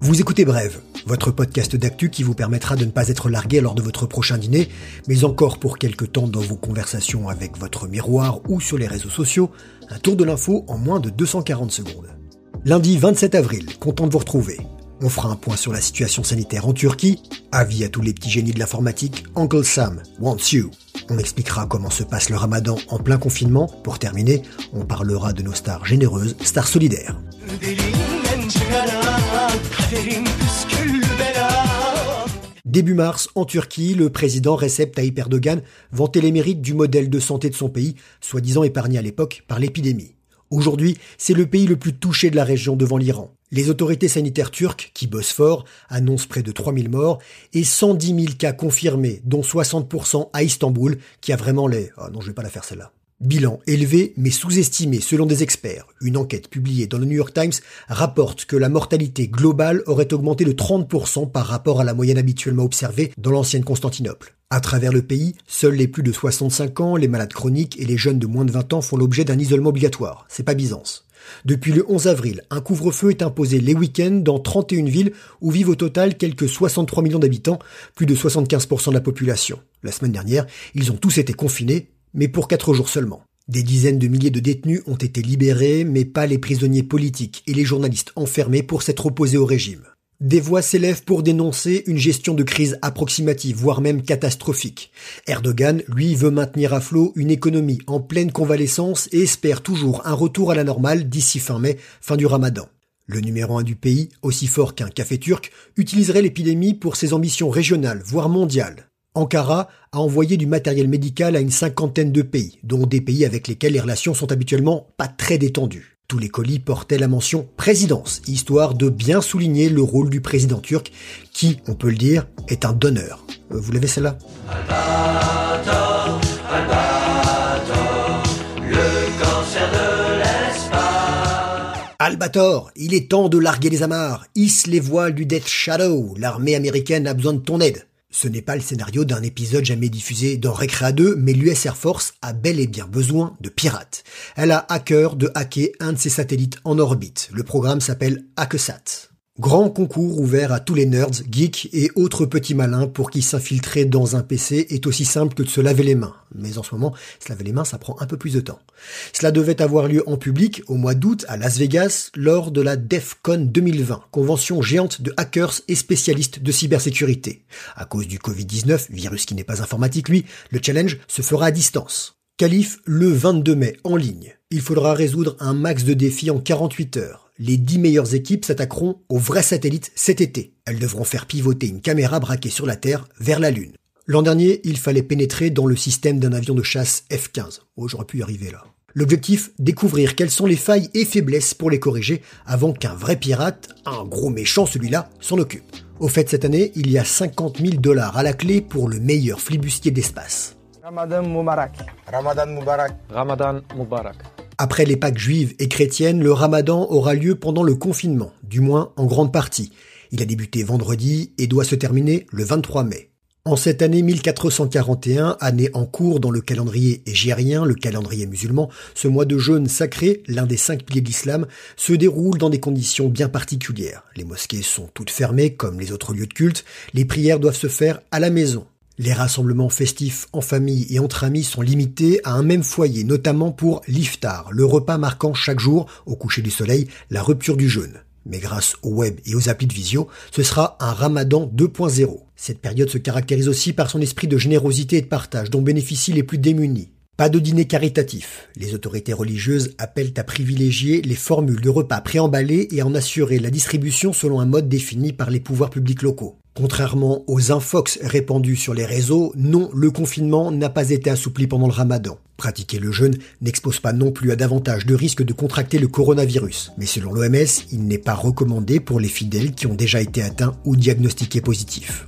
Vous écoutez Brève, votre podcast d'actu qui vous permettra de ne pas être largué lors de votre prochain dîner, mais encore pour quelque temps dans vos conversations avec votre miroir ou sur les réseaux sociaux, un tour de l'info en moins de 240 secondes. Lundi 27 avril, content de vous retrouver. On fera un point sur la situation sanitaire en Turquie. Avis à tous les petits génies de l'informatique, Uncle Sam wants you. On expliquera comment se passe le ramadan en plein confinement. Pour terminer, on parlera de nos stars généreuses, stars solidaires. Début mars, en Turquie, le président Recep Tayyip Erdogan vantait les mérites du modèle de santé de son pays, soi-disant épargné à l'époque par l'épidémie. Aujourd'hui, c'est le pays le plus touché de la région devant l'Iran. Les autorités sanitaires turques, qui bossent fort, annoncent près de 3000 morts et 110 000 cas confirmés, dont 60% à Istanbul, qui a vraiment les... Ah non, je vais pas la faire celle-là. Bilan élevé mais sous-estimé selon des experts. Une enquête publiée dans le New York Times rapporte que la mortalité globale aurait augmenté de 30% par rapport à la moyenne habituellement observée dans l'ancienne Constantinople. À travers le pays, seuls les plus de 65 ans, les malades chroniques et les jeunes de moins de 20 ans font l'objet d'un isolement obligatoire. C'est pas Byzance. Depuis le 11 avril, un couvre-feu est imposé les week-ends dans 31 villes où vivent au total quelques 63 millions d'habitants, plus de 75% de la population. La semaine dernière, ils ont tous été confinés, mais pour 4 jours seulement. Des dizaines de milliers de détenus ont été libérés, mais pas les prisonniers politiques et les journalistes enfermés pour s'être opposés au régime. Des voix s'élèvent pour dénoncer une gestion de crise approximative, voire même catastrophique. Erdogan, lui, veut maintenir à flot une économie en pleine convalescence et espère toujours un retour à la normale d'ici fin mai, fin du ramadan. Le numéro un du pays, aussi fort qu'un café turc, utiliserait l'épidémie pour ses ambitions régionales, voire mondiales. Ankara a envoyé du matériel médical à une cinquantaine de pays, dont des pays avec lesquels les relations sont habituellement pas très détendues. Tous les colis portaient la mention présidence, histoire de bien souligner le rôle du président turc, qui, on peut le dire, est un donneur. Euh, vous l'avez celle-là? Albator, il est temps de larguer les amarres. Hisse les voiles du Death Shadow. L'armée américaine a besoin de ton aide. Ce n'est pas le scénario d'un épisode jamais diffusé dans Recrea 2, mais l'US Air Force a bel et bien besoin de pirates. Elle a à cœur de hacker un de ses satellites en orbite. Le programme s'appelle Hackesat. Grand concours ouvert à tous les nerds, geeks et autres petits malins pour qui s'infiltrer dans un PC est aussi simple que de se laver les mains. Mais en ce moment, se laver les mains, ça prend un peu plus de temps. Cela devait avoir lieu en public au mois d'août à Las Vegas lors de la DEFCON 2020, convention géante de hackers et spécialistes de cybersécurité. À cause du Covid-19, virus qui n'est pas informatique lui, le challenge se fera à distance. Calif le 22 mai en ligne. Il faudra résoudre un max de défis en 48 heures les 10 meilleures équipes s'attaqueront aux vrais satellites cet été. Elles devront faire pivoter une caméra braquée sur la Terre vers la Lune. L'an dernier, il fallait pénétrer dans le système d'un avion de chasse F-15. Oh, j'aurais pu y arriver là. L'objectif, découvrir quelles sont les failles et faiblesses pour les corriger avant qu'un vrai pirate, un gros méchant celui-là, s'en occupe. Au fait, cette année, il y a 50 000 dollars à la clé pour le meilleur flibustier d'espace. Ramadan Mubarak. Ramadan Mubarak. Ramadan Mubarak. Après les Pâques juives et chrétiennes, le ramadan aura lieu pendant le confinement, du moins en grande partie. Il a débuté vendredi et doit se terminer le 23 mai. En cette année 1441, année en cours dans le calendrier égérien, le calendrier musulman, ce mois de jeûne sacré, l'un des cinq piliers de l'islam, se déroule dans des conditions bien particulières. Les mosquées sont toutes fermées comme les autres lieux de culte, les prières doivent se faire à la maison. Les rassemblements festifs en famille et entre amis sont limités à un même foyer, notamment pour l'iftar, le repas marquant chaque jour, au coucher du soleil, la rupture du jeûne. Mais grâce au web et aux applis de visio, ce sera un ramadan 2.0. Cette période se caractérise aussi par son esprit de générosité et de partage dont bénéficient les plus démunis. Pas de dîner caritatif. Les autorités religieuses appellent à privilégier les formules de repas préemballés et à en assurer la distribution selon un mode défini par les pouvoirs publics locaux. Contrairement aux infox répandus sur les réseaux, non, le confinement n'a pas été assoupli pendant le ramadan. Pratiquer le jeûne n'expose pas non plus à davantage de risques de contracter le coronavirus. Mais selon l'OMS, il n'est pas recommandé pour les fidèles qui ont déjà été atteints ou diagnostiqués positifs.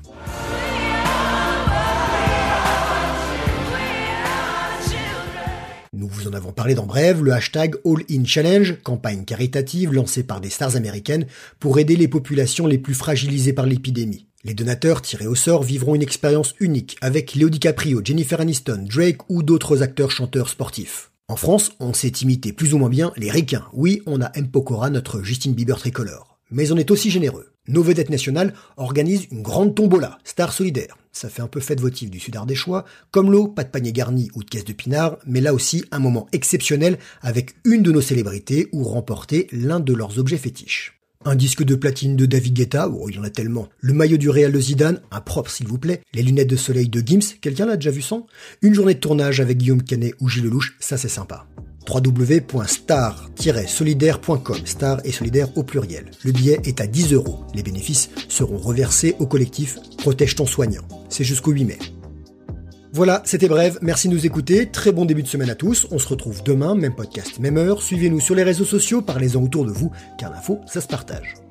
Nous vous en avons parlé dans bref, le hashtag All In Challenge, campagne caritative lancée par des stars américaines pour aider les populations les plus fragilisées par l'épidémie. Les donateurs tirés au sort vivront une expérience unique avec Leo DiCaprio, Jennifer Aniston, Drake ou d'autres acteurs chanteurs sportifs. En France, on sait imiter plus ou moins bien les ricains. Oui, on a M. Pokora, notre Justin Bieber tricolore. Mais on est aussi généreux. Nos vedettes nationales organisent une grande tombola, star solidaire. Ça fait un peu fête votive du sud choix, comme l'eau, pas de panier garni ou de caisse de pinard, mais là aussi un moment exceptionnel avec une de nos célébrités ou remporter l'un de leurs objets fétiches. Un disque de platine de David Guetta, oh il y en a tellement. Le maillot du Real de Zidane, un propre s'il vous plaît. Les lunettes de soleil de Gims, quelqu'un l'a déjà vu sans? Une journée de tournage avec Guillaume Canet ou Gilles Lelouch, ça c'est sympa www.star-solidaire.com, star et solidaire au pluriel. Le billet est à 10 euros. Les bénéfices seront reversés au collectif Protège ton soignant. C'est jusqu'au 8 mai. Voilà, c'était bref, merci de nous écouter, très bon début de semaine à tous, on se retrouve demain, même podcast, même heure, suivez-nous sur les réseaux sociaux, parlez-en autour de vous, car l'info, ça se partage.